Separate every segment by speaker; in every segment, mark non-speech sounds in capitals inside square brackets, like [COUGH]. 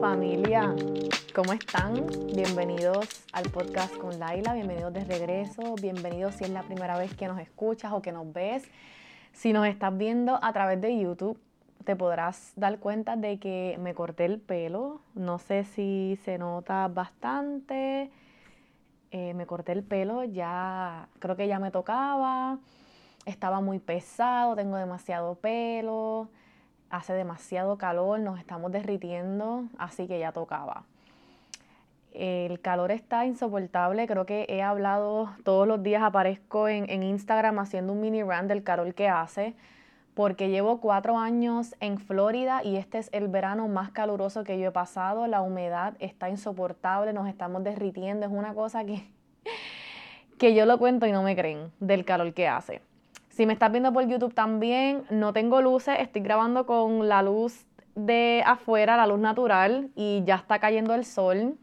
Speaker 1: familia, ¿cómo están? Bienvenidos al podcast con Laila, bienvenidos de regreso, bienvenidos si es la primera vez que nos escuchas o que nos ves. Si nos estás viendo a través de YouTube, te podrás dar cuenta de que me corté el pelo, no sé si se nota bastante, eh, me corté el pelo, ya creo que ya me tocaba, estaba muy pesado, tengo demasiado pelo hace demasiado calor, nos estamos derritiendo, así que ya tocaba. El calor está insoportable, creo que he hablado todos los días, aparezco en, Instagram haciendo un mini run del calor que hace, porque llevo cuatro años en Florida y este es el verano más caluroso que yo he pasado, la humedad está insoportable, nos estamos derritiendo, es una cosa que, [LAUGHS] que yo lo cuento y no me creen del calor que hace. Si me estás viendo por YouTube también, no tengo luces, estoy grabando con la luz de afuera, la luz natural, y ya está cayendo el sol.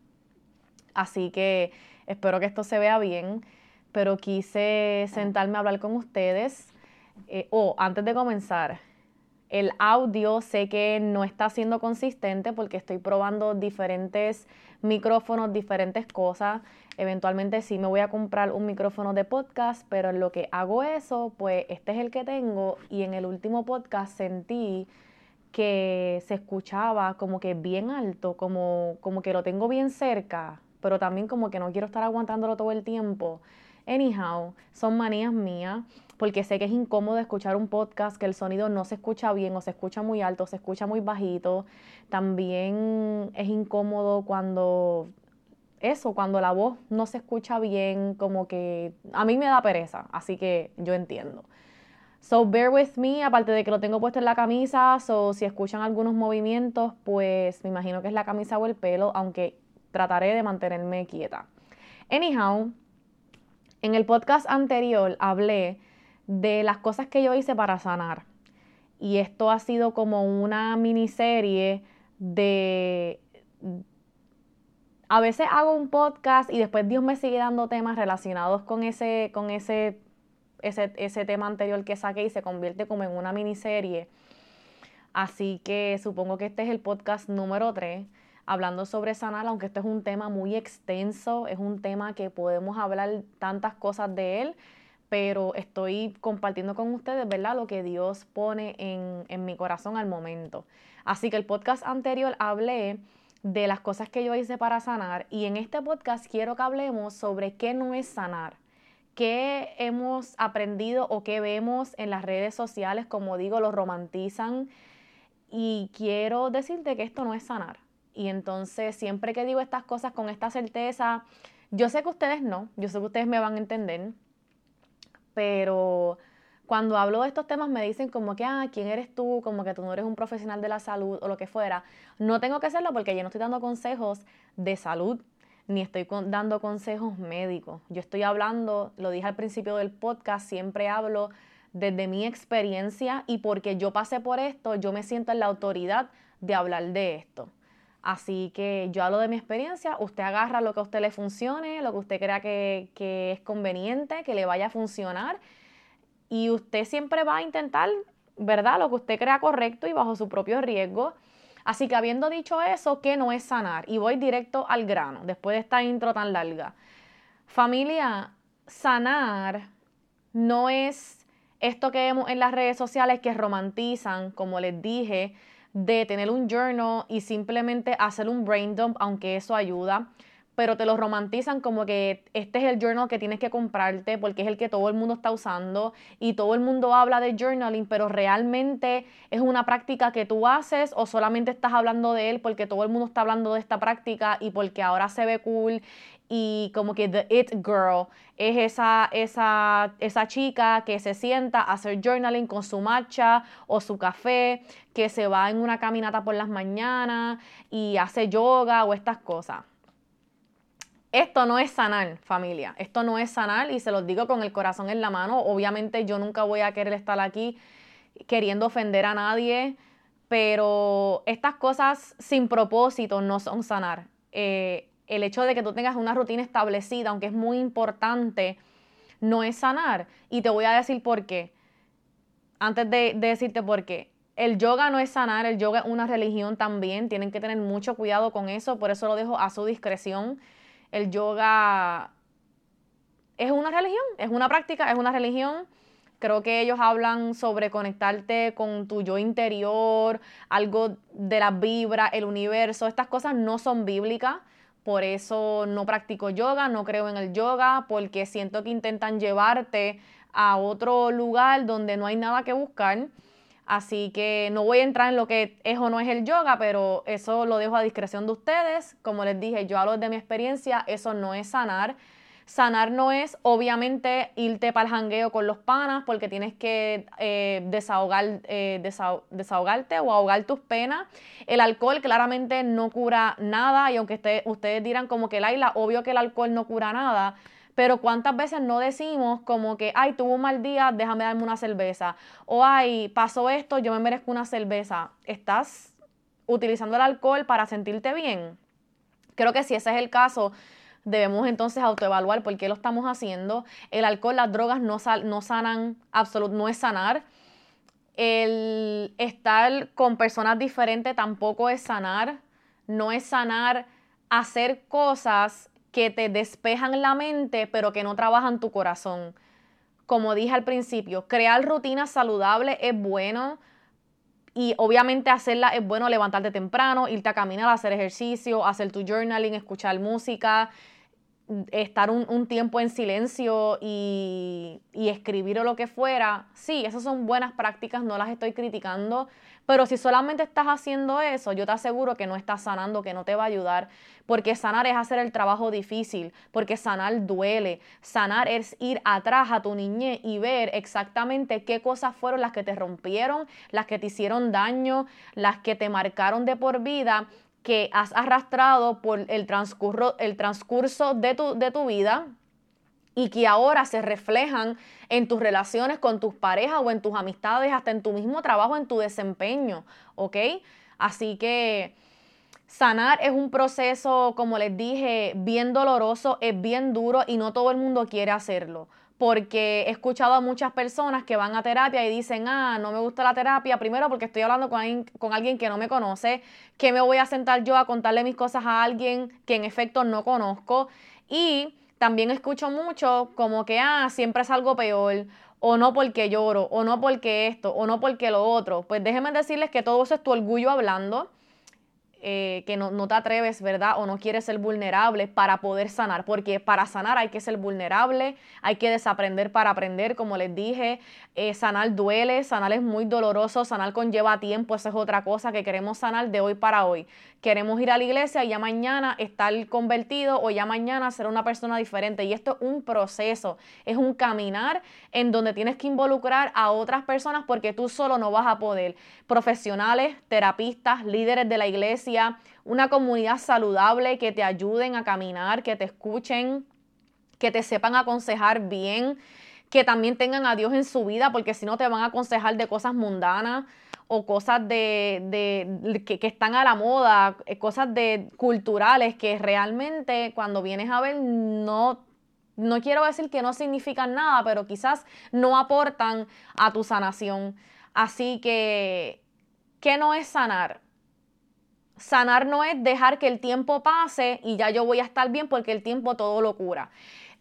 Speaker 1: Así que espero que esto se vea bien, pero quise sentarme a hablar con ustedes. Eh, o antes de comenzar, el audio sé que no está siendo consistente porque estoy probando diferentes micrófonos, diferentes cosas. Eventualmente sí me voy a comprar un micrófono de podcast, pero en lo que hago eso, pues este es el que tengo y en el último podcast sentí que se escuchaba como que bien alto, como, como que lo tengo bien cerca, pero también como que no quiero estar aguantándolo todo el tiempo. Anyhow, son manías mías porque sé que es incómodo escuchar un podcast que el sonido no se escucha bien o se escucha muy alto, o se escucha muy bajito. También es incómodo cuando eso, cuando la voz no se escucha bien, como que a mí me da pereza, así que yo entiendo. So bear with me, aparte de que lo tengo puesto en la camisa, so si escuchan algunos movimientos, pues me imagino que es la camisa o el pelo, aunque trataré de mantenerme quieta. Anyhow, en el podcast anterior hablé de las cosas que yo hice para sanar. Y esto ha sido como una miniserie de a veces hago un podcast y después Dios me sigue dando temas relacionados con ese, con ese, ese, tema anterior que saqué y se convierte como en una miniserie. Así que supongo que este es el podcast número 3, hablando sobre sanar, aunque este es un tema muy extenso, es un tema que podemos hablar tantas cosas de él, pero estoy compartiendo con ustedes, ¿verdad? Lo que Dios pone en, en mi corazón al momento. Así que el podcast anterior hablé de las cosas que yo hice para sanar y en este podcast quiero que hablemos sobre qué no es sanar, qué hemos aprendido o qué vemos en las redes sociales, como digo, lo romantizan y quiero decirte que esto no es sanar. Y entonces siempre que digo estas cosas con esta certeza, yo sé que ustedes no, yo sé que ustedes me van a entender, pero cuando hablo de estos temas me dicen como que, ah, ¿quién eres tú? Como que tú no eres un profesional de la salud o lo que fuera. No tengo que hacerlo porque yo no estoy dando consejos de salud ni estoy dando consejos médicos. Yo estoy hablando, lo dije al principio del podcast, siempre hablo desde mi experiencia y porque yo pasé por esto, yo me siento en la autoridad de hablar de esto. Así que yo hablo de mi experiencia, usted agarra lo que a usted le funcione, lo que usted crea que, es conveniente, que le vaya a funcionar y usted siempre va a intentar, ¿verdad? Lo que usted crea correcto y bajo su propio riesgo. Así que habiendo dicho eso, ¿qué no es sanar? Y voy directo al grano, después de esta intro tan larga. Familia, sanar no es esto que vemos en las redes sociales que romantizan, como les dije, de tener un journal y simplemente hacer un brain dump, aunque eso ayuda pero te lo romantizan como que este es el journal que tienes que comprarte porque es el que todo el mundo está usando y todo el mundo habla de journaling, pero realmente es una práctica que tú haces o solamente estás hablando de él porque todo el mundo está hablando de esta práctica y porque ahora se ve cool y como que the it girl es esa, esa, esa chica que se sienta a hacer journaling con su matcha o su café, que se va en una caminata por las mañanas y hace yoga o estas cosas. Esto no es sanar, familia. Esto no es sanar y se los digo con el corazón en la mano. Obviamente yo nunca voy a querer estar aquí queriendo ofender a nadie, pero estas cosas sin propósito no son sanar. Eh, el hecho de que tú tengas una rutina establecida, aunque es muy importante, no es sanar. Y te voy a decir por qué. Antes de, de decirte por qué. el yoga no es sanar, el yoga es una religión también, tienen que tener mucho cuidado con eso, por eso lo dejo a su discreción. El yoga es una religión, es una práctica, es una religión. Creo que ellos hablan sobre conectarte con tu yo interior, algo de la vibra, el universo. Estas cosas no son bíblicas, por eso no practico yoga, no creo en el yoga, porque siento que intentan llevarte a otro lugar donde no hay nada que buscar. Así que no voy a entrar en lo que es o no es el yoga, pero eso lo dejo a discreción de ustedes. Como les dije, yo hablo de mi experiencia, eso no es sanar. Sanar no es, obviamente, irte para el jangueo con los panas porque tienes que eh, desahogar, eh, desahogarte o ahogar tus penas. El alcohol claramente no cura nada y aunque ustedes dirán como que Laila, obvio que el alcohol no cura nada, pero cuántas veces no decimos como que, ay, tuvo un mal día, déjame darme una cerveza. O, ay, pasó esto, yo me merezco una cerveza. ¿Estás utilizando el alcohol para sentirte bien? Creo que si ese es el caso, debemos entonces autoevaluar por qué lo estamos haciendo. El alcohol, las drogas no, no sanan, absolutamente, no es sanar. El estar con personas diferentes tampoco es sanar. No es sanar hacer cosas que te despejan la mente, pero que no trabajan tu corazón. Como dije al principio, crear rutinas saludables es bueno, y obviamente hacerla es bueno levantarte temprano, irte a caminar, hacer ejercicio, hacer tu journaling, escuchar música, estar un, tiempo en silencio y, y, escribir o lo que fuera, sí, esas son buenas prácticas, no las estoy criticando, pero si solamente estás haciendo eso, yo te aseguro que no estás sanando, que no te va a ayudar, porque sanar es hacer el trabajo difícil, porque sanar duele, sanar es ir atrás a tu niñez y ver exactamente qué cosas fueron las que te rompieron, las que te hicieron daño, las que te marcaron de por vida que has arrastrado por el transcurso, el transcurso de, tu, de tu vida y que ahora se reflejan en tus relaciones con tus parejas o en tus amistades, hasta en tu mismo trabajo, en tu desempeño, ¿ok? Así que sanar es un proceso, como les dije, bien doloroso, es bien duro y no todo el mundo quiere hacerlo porque he escuchado a muchas personas que van a terapia y dicen, ah, no me gusta la terapia, primero porque estoy hablando con alguien, que no me conoce, que me voy a sentar yo a contarle mis cosas a alguien que en efecto no conozco. Y también escucho mucho como que, ah, siempre es algo peor, o no porque lloro, o no porque esto, o no porque lo otro. Pues déjenme decirles que todo eso es tu orgullo hablando eh, que no, te atreves, ¿verdad? O no quieres ser vulnerable para poder sanar, porque para sanar hay que ser vulnerable, hay que desaprender para aprender, como les dije, eh, sanar duele, sanar es muy doloroso, sanar conlleva tiempo, esa es otra cosa que queremos sanar de hoy para hoy. Queremos ir a la iglesia y ya mañana estar convertido o ya mañana ser una persona diferente. Y esto es un proceso, es un caminar en donde tienes que involucrar a otras personas porque tú solo no vas a poder. Profesionales, terapistas, líderes de la iglesia, una comunidad saludable que te ayuden a caminar, que te escuchen, que te sepan aconsejar bien que también tengan a Dios en su vida, porque si no te van a aconsejar de cosas mundanas o cosas de, que, están a la moda, eh, cosas de culturales que realmente cuando vienes a ver no, no quiero decir que no significan nada, pero quizás no aportan a tu sanación. Así que, ¿qué no es sanar? Sanar no es dejar que el tiempo pase y ya yo voy a estar bien porque el tiempo todo lo cura.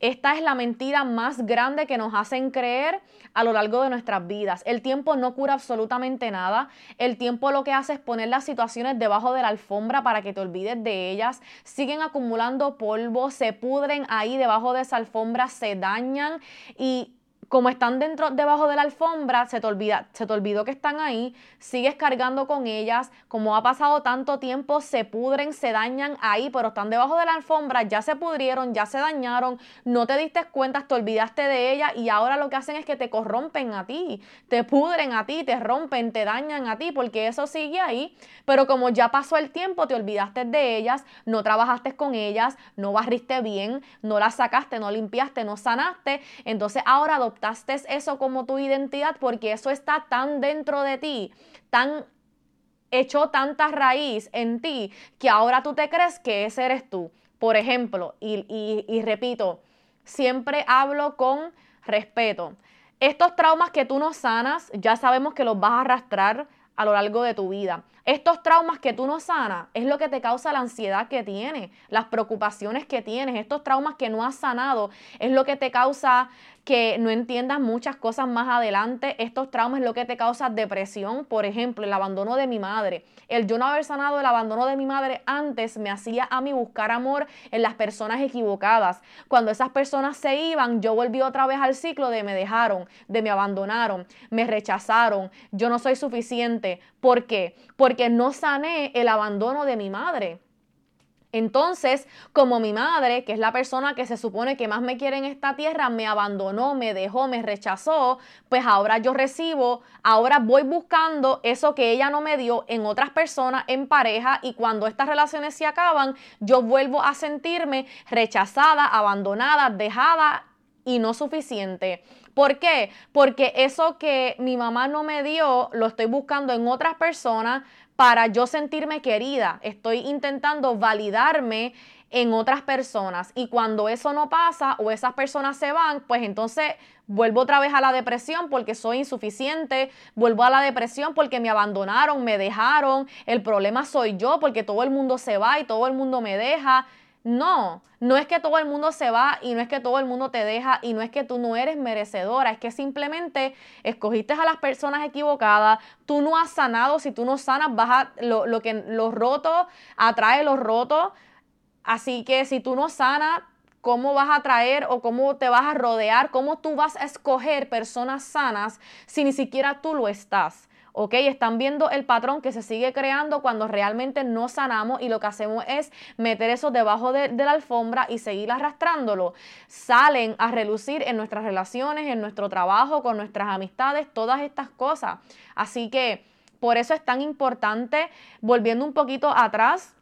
Speaker 1: Esta es la mentira más grande que nos hacen creer a lo largo de nuestras vidas. El tiempo no cura absolutamente nada. El tiempo lo que hace es poner las situaciones debajo de la alfombra para que te olvides de ellas. Siguen acumulando polvo, se pudren ahí debajo de esa alfombra, se dañan y como están dentro, debajo de la alfombra, se te, olvida, se te olvidó que están ahí, sigues cargando con ellas, como ha pasado tanto tiempo, se pudren, se dañan ahí, pero están debajo de la alfombra, ya se pudrieron, ya se dañaron, no te diste cuenta, te olvidaste de ellas y ahora lo que hacen es que te corrompen a ti, te pudren a ti, te rompen, te dañan a ti, porque eso sigue ahí, pero como ya pasó el tiempo, te olvidaste de ellas, no trabajaste con ellas, no barriste bien, no las sacaste, no limpiaste, no sanaste, entonces ahora adoptaste eso como tu identidad porque eso está tan dentro de ti, tan echó tanta raíz en ti que ahora tú te crees que ese eres tú. Por ejemplo, y, y repito, siempre hablo con respeto. Estos traumas que tú no sanas, ya sabemos que los vas a arrastrar a lo largo de tu vida. Estos traumas que tú no sanas es lo que te causa la ansiedad que tienes, las preocupaciones que tienes, estos traumas que no has sanado es lo que te causa que no entiendas muchas cosas más adelante. Estos traumas es lo que te causa depresión, por ejemplo, el abandono de mi madre. El yo no haber sanado el abandono de mi madre antes me hacía a mí buscar amor en las personas equivocadas. Cuando esas personas se iban, yo volví otra vez al ciclo de me dejaron, de me abandonaron, me rechazaron, yo no soy suficiente. ¿Por qué? Porque no sané el abandono de mi madre. Entonces, como mi madre, que es la persona que se supone que más me quiere en esta tierra, me abandonó, me dejó, me rechazó, pues ahora yo recibo, ahora voy buscando eso que ella no me dio en otras personas, en pareja, y cuando estas relaciones se acaban, yo vuelvo a sentirme rechazada, abandonada, dejada y no suficiente. ¿Por qué? Porque eso que mi mamá no me dio, lo estoy buscando en otras personas, para yo sentirme querida. Estoy intentando validarme en otras personas y cuando eso no pasa o esas personas se van, pues entonces vuelvo otra vez a la depresión porque soy insuficiente, vuelvo a la depresión porque me abandonaron, me dejaron, el problema soy yo porque todo el mundo se va y todo el mundo me deja. No, no es que todo el mundo se va y no es que todo el mundo te deja y no es que tú no eres merecedora, es que simplemente escogiste a las personas equivocadas, tú no has sanado, si tú no sanas, vas a, lo, lo que los rotos atrae los rotos, así que si tú no sanas, ¿cómo vas a traer o cómo te vas a rodear, cómo tú vas a escoger personas sanas si ni siquiera tú lo estás? ¿Ok? Están viendo el patrón que se sigue creando cuando realmente no sanamos y lo que hacemos es meter eso debajo de, la alfombra y seguir arrastrándolo. Salen a relucir en nuestras relaciones, en nuestro trabajo, con nuestras amistades, todas estas cosas. Así que por eso es tan importante, volviendo un poquito atrás,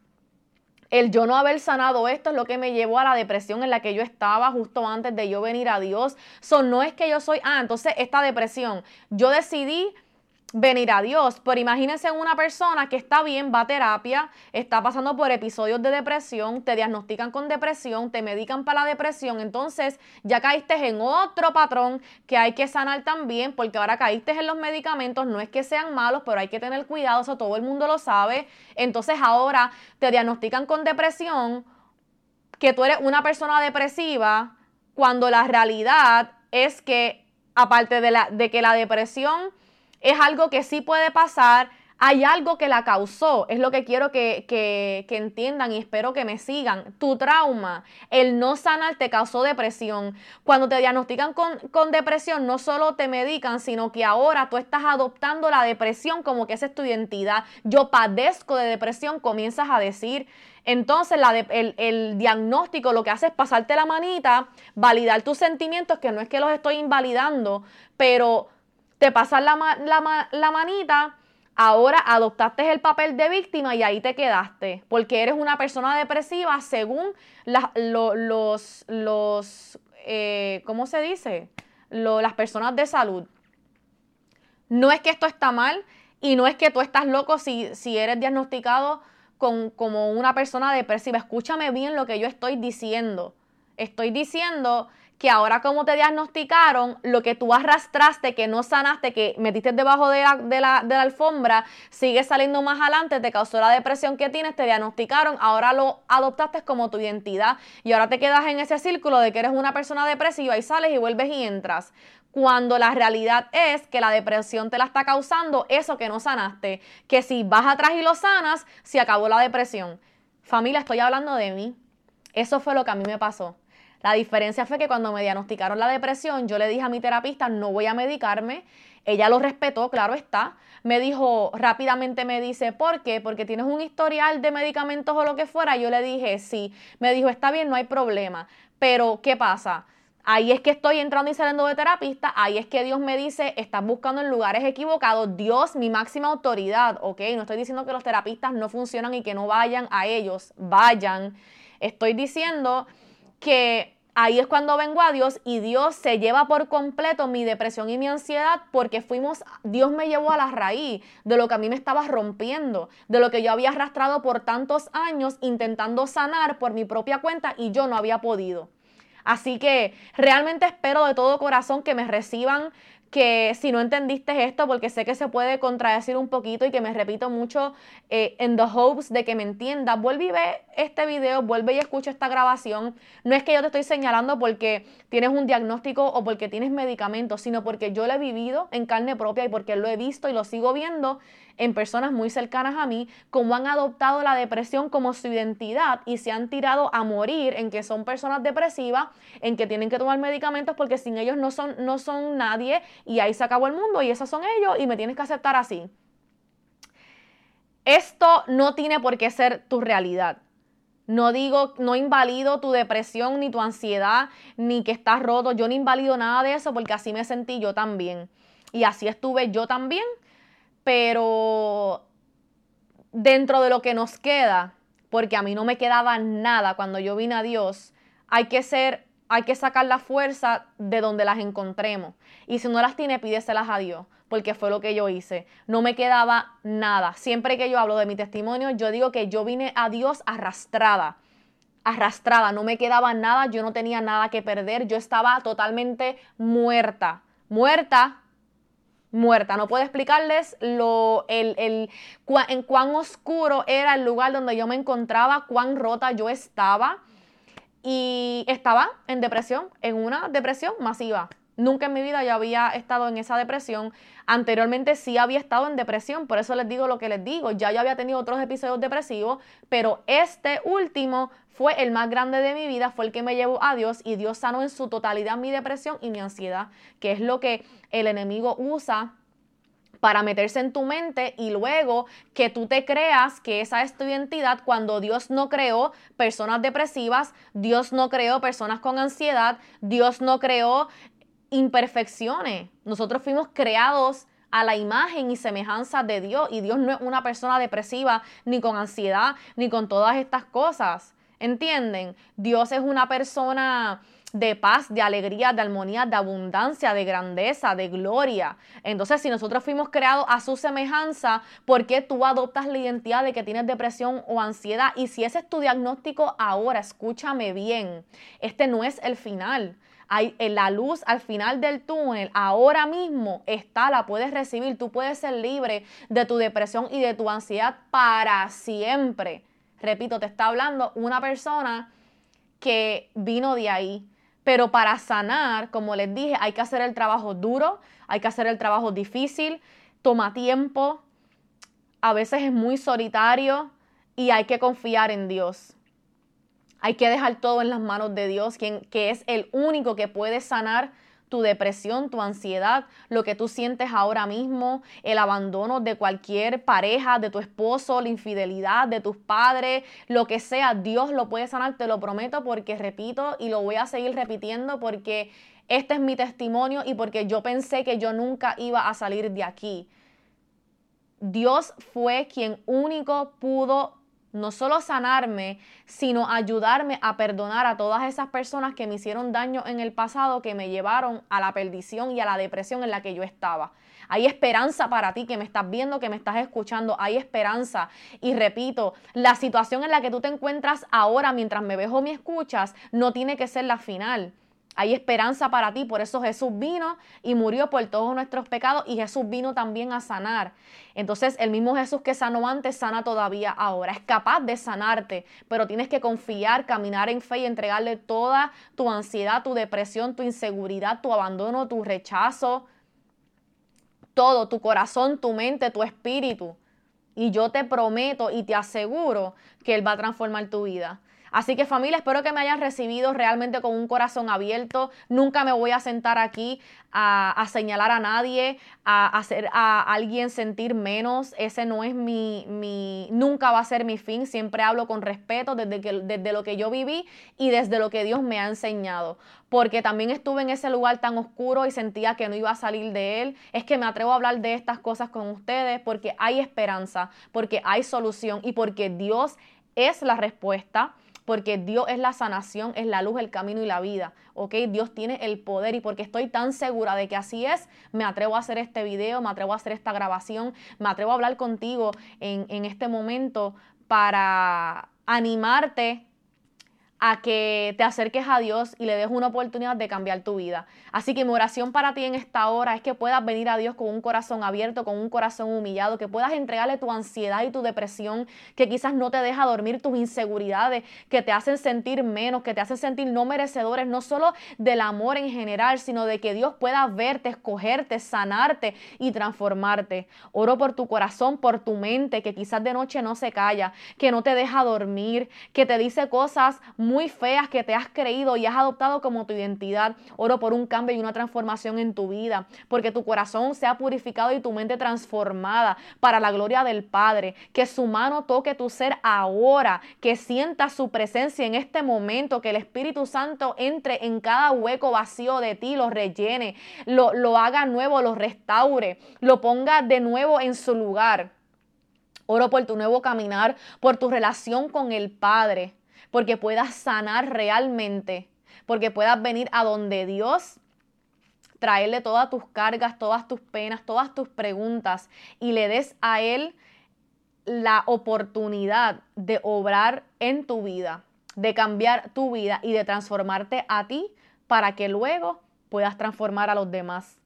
Speaker 1: el yo no haber sanado esto es lo que me llevó a la depresión en la que yo estaba justo antes de yo venir a Dios. So, no es que yo soy, ah, entonces esta depresión, yo decidí venir a Dios. Pero imagínense una persona que está bien, va a terapia, está pasando por episodios de depresión, te diagnostican con depresión, te medican para la depresión, entonces ya caíste en otro patrón que hay que sanar también, porque ahora caíste en los medicamentos, no es que sean malos, pero hay que tener cuidado, eso todo el mundo lo sabe. Entonces ahora te diagnostican con depresión, que tú eres una persona depresiva, cuando la realidad es que aparte de, la, de que la depresión es algo que sí puede pasar. Hay algo que la causó, es lo que quiero que, que, entiendan y espero que me sigan. Tu trauma, el no sanar te causó depresión. Cuando te diagnostican con, con, depresión, no solo te medican, sino que ahora tú estás adoptando la depresión como que esa es tu identidad. Yo padezco de depresión, comienzas a decir. Entonces el, el, diagnóstico lo que hace es pasarte la manita, validar tus sentimientos, que no es que los estoy invalidando, pero te pasas la, la, manita, ahora adoptaste el papel de víctima y ahí te quedaste, porque eres una persona depresiva según los, los eh, ¿cómo se dice? las personas de salud. No es que esto está mal y no es que tú estás loco si, si eres diagnosticado con, como una persona depresiva. Escúchame bien lo que yo estoy diciendo. Estoy diciendo que ahora como te diagnosticaron, lo que tú arrastraste, que no sanaste, que metiste debajo de la, de la, alfombra, sigue saliendo más adelante, te causó la depresión que tienes, te diagnosticaron, ahora lo adoptaste como tu identidad y ahora te quedas en ese círculo de que eres una persona depresiva y sales y vuelves y entras cuando la realidad es que la depresión te la está causando eso que no sanaste, que si vas atrás y lo sanas, se acabó la depresión. Familia, estoy hablando de mí. Eso fue lo que a mí me pasó. La diferencia fue que cuando me diagnosticaron la depresión, yo le dije a mi terapista, no voy a medicarme. Ella lo respetó, claro está. Me dijo, rápidamente me dice, ¿por qué? Porque tienes un historial de medicamentos o lo que fuera. Yo le dije, sí. Me dijo, está bien, no hay problema. Pero, ¿qué pasa? Ahí es que estoy entrando y saliendo de terapista, ahí es que Dios me dice, estás buscando en lugares equivocados, Dios, mi máxima autoridad, ¿ok? No estoy diciendo que los terapistas no funcionan y que no vayan a ellos, vayan. Estoy diciendo que ahí es cuando vengo a Dios y Dios se lleva por completo mi depresión y mi ansiedad porque fuimos, Dios me llevó a la raíz de lo que a mí me estaba rompiendo, de lo que yo había arrastrado por tantos años intentando sanar por mi propia cuenta y yo no había podido. Así que realmente espero de todo corazón que me reciban que si no entendiste esto, porque sé que se puede contradecir un poquito y que me repito mucho eh, en the hopes de que me entiendas, vuelve y ve este video, vuelve y escucha esta grabación. No es que yo te estoy señalando porque tienes un diagnóstico o porque tienes medicamentos, sino porque yo lo he vivido en carne propia y porque lo he visto y lo sigo viendo en personas muy cercanas a mí, como han adoptado la depresión como su identidad y se han tirado a morir en que son personas depresivas, en que tienen que tomar medicamentos porque sin ellos no son, no son nadie y ahí se acabó el mundo y esos son ellos y me tienes que aceptar así. Esto no tiene por qué ser tu realidad. No digo, no invalido tu depresión, ni tu ansiedad, ni que estás roto. Yo no invalido nada de eso porque así me sentí yo también. Y así estuve yo también pero dentro de lo que nos queda, porque a mí no me quedaba nada cuando yo vine a Dios, hay que ser, hay que sacar la fuerza de donde las encontremos. Y si no las tiene, pídeselas a Dios, porque fue lo que yo hice. No me quedaba nada. Siempre que yo hablo de mi testimonio, yo digo que yo vine a Dios arrastrada arrastrada, no me quedaba nada, yo no tenía nada que perder, yo estaba totalmente muerta, muerta muerta. No puedo explicarles lo, el, el, en cuán oscuro era el lugar donde yo me encontraba, cuán rota yo estaba. Y estaba en depresión, en una depresión masiva. Nunca en mi vida yo había estado en esa depresión. Anteriormente sí había estado en depresión, por eso les digo lo que les digo. Ya yo había tenido otros episodios depresivos, pero este último fue el más grande de mi vida, fue el que me llevó a Dios y Dios sanó en su totalidad mi depresión y mi ansiedad, que es lo que el enemigo usa para meterse en tu mente y luego que tú te creas que esa es tu identidad cuando Dios no creó personas depresivas, Dios no creó personas con ansiedad, Dios no creó imperfecciones. Nosotros fuimos creados a la imagen y semejanza de Dios y Dios no es una persona depresiva ni con ansiedad ni con todas estas cosas. ¿Entienden? Dios es una persona de paz, de alegría, de armonía, de abundancia, de grandeza, de gloria. Entonces, si nosotros fuimos creados a su semejanza, ¿por qué tú adoptas la identidad de que tienes depresión o ansiedad? Y si ese es tu diagnóstico ahora, escúchame bien, este no es el final. Hay, en la luz al final del túnel, ahora mismo está, la puedes recibir. Tú puedes ser libre de tu depresión y de tu ansiedad para siempre. Repito, te está hablando una persona que vino de ahí. Pero para sanar, como les dije, hay que hacer el trabajo duro, hay que hacer el trabajo difícil, toma tiempo, a veces es muy solitario y hay que confiar en Dios. Hay que dejar todo en las manos de Dios, quien, que es el único que puede sanar tu depresión, tu ansiedad, lo que tú sientes ahora mismo, el abandono de cualquier pareja, de tu esposo, la infidelidad de tus padres, lo que sea, Dios lo puede sanar, te lo prometo, porque repito y lo voy a seguir repitiendo porque este es mi testimonio y porque yo pensé que yo nunca iba a salir de aquí. Dios fue quien único pudo no solo sanarme, sino ayudarme a perdonar a todas esas personas que me hicieron daño en el pasado, que me llevaron a la perdición y a la depresión en la que yo estaba. Hay esperanza para ti que me estás viendo, que me estás escuchando. Hay esperanza. Y repito, la situación en la que tú te encuentras ahora mientras me ves o me escuchas no tiene que ser la final. Hay esperanza para ti, por eso Jesús vino y murió por todos nuestros pecados y Jesús vino también a sanar. Entonces el mismo Jesús que sanó antes sana todavía ahora. Es capaz de sanarte, pero tienes que confiar, caminar en fe y entregarle toda tu ansiedad, tu depresión, tu inseguridad, tu abandono, tu rechazo, todo, tu corazón, tu mente, tu espíritu. Y yo te prometo y te aseguro que Él va a transformar tu vida. Así que familia, espero que me hayan recibido realmente con un corazón abierto. Nunca me voy a sentar aquí a, señalar a nadie, a hacer a alguien sentir menos. Ese no es mi, mi, nunca va a ser mi fin. Siempre hablo con respeto desde, que, desde lo que yo viví y desde lo que Dios me ha enseñado. Porque también estuve en ese lugar tan oscuro y sentía que no iba a salir de él. Es que me atrevo a hablar de estas cosas con ustedes porque hay esperanza, porque hay solución y porque Dios es la respuesta porque Dios es la sanación, es la luz, el camino y la vida, ¿ok? Dios tiene el poder y porque estoy tan segura de que así es, me atrevo a hacer este video, me atrevo a hacer esta grabación, me atrevo a hablar contigo en, en este momento para animarte a que te acerques a Dios y le des una oportunidad de cambiar tu vida. Así que mi oración para ti en esta hora es que puedas venir a Dios con un corazón abierto, con un corazón humillado, que puedas entregarle tu ansiedad y tu depresión, que quizás no te deja dormir, tus inseguridades, que te hacen sentir menos, que te hacen sentir no merecedores, no solo del amor en general, sino de que Dios pueda verte, escogerte, sanarte y transformarte. Oro por tu corazón, por tu mente, que quizás de noche no se calla, que no te deja dormir, que te dice cosas muy muy feas que te has creído y has adoptado como tu identidad. Oro por un cambio y una transformación en tu vida, porque tu corazón sea purificado y tu mente transformada para la gloria del Padre. Que su mano toque tu ser ahora, que sientas su presencia en este momento, que el Espíritu Santo entre en cada hueco vacío de ti, lo rellene, lo haga nuevo, lo restaure, lo ponga de nuevo en su lugar. Oro por tu nuevo caminar, por tu relación con el Padre porque puedas sanar realmente, porque puedas venir a donde Dios traerle todas tus cargas, todas tus penas, todas tus preguntas y le des a Él la oportunidad de obrar en tu vida, de cambiar tu vida y de transformarte a ti para que luego puedas transformar a los demás.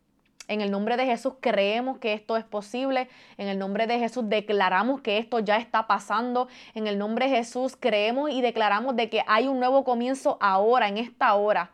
Speaker 1: En el nombre de Jesús creemos que esto es posible. En el nombre de Jesús declaramos que esto ya está pasando. En el nombre de Jesús creemos y declaramos de que hay un nuevo comienzo ahora, en esta hora.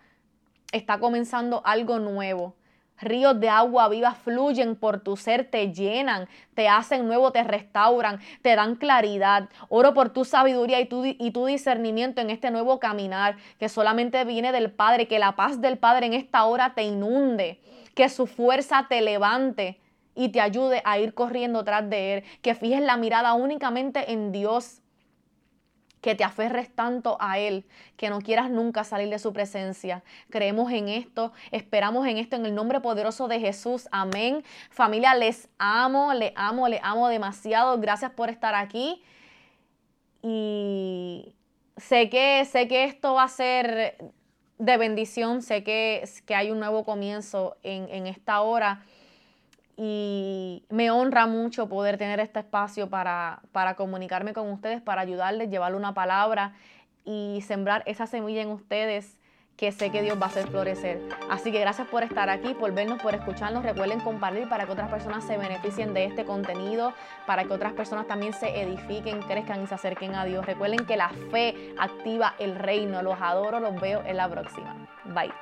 Speaker 1: Está comenzando algo nuevo. Ríos de agua viva fluyen por tu ser, te llenan, te hacen nuevo, te restauran, te dan claridad. Oro por tu sabiduría y tu, y tu discernimiento en este nuevo caminar que solamente viene del Padre, que la paz del Padre en esta hora te inunde que su fuerza te levante y te ayude a ir corriendo tras de Él, que fijes la mirada únicamente en Dios, que te aferres tanto a Él, que no quieras nunca salir de su presencia. Creemos en esto, esperamos en esto, en el nombre poderoso de Jesús. Amén. Familia, les amo, le amo, le amo demasiado. Gracias por estar aquí. Y sé que, sé que esto va a ser de bendición. Sé que, que hay un nuevo comienzo en, en, esta hora y me honra mucho poder tener este espacio para, para comunicarme con ustedes, para ayudarles, llevarle una palabra y sembrar esa semilla en ustedes que sé que Dios va a hacer florecer. Así que gracias por estar aquí, por vernos, por escucharnos. Recuerden compartir para que otras personas se beneficien de este contenido, para que otras personas también se edifiquen, crezcan y se acerquen a Dios. Recuerden que la fe activa el reino. Los adoro, los veo en la próxima. Bye.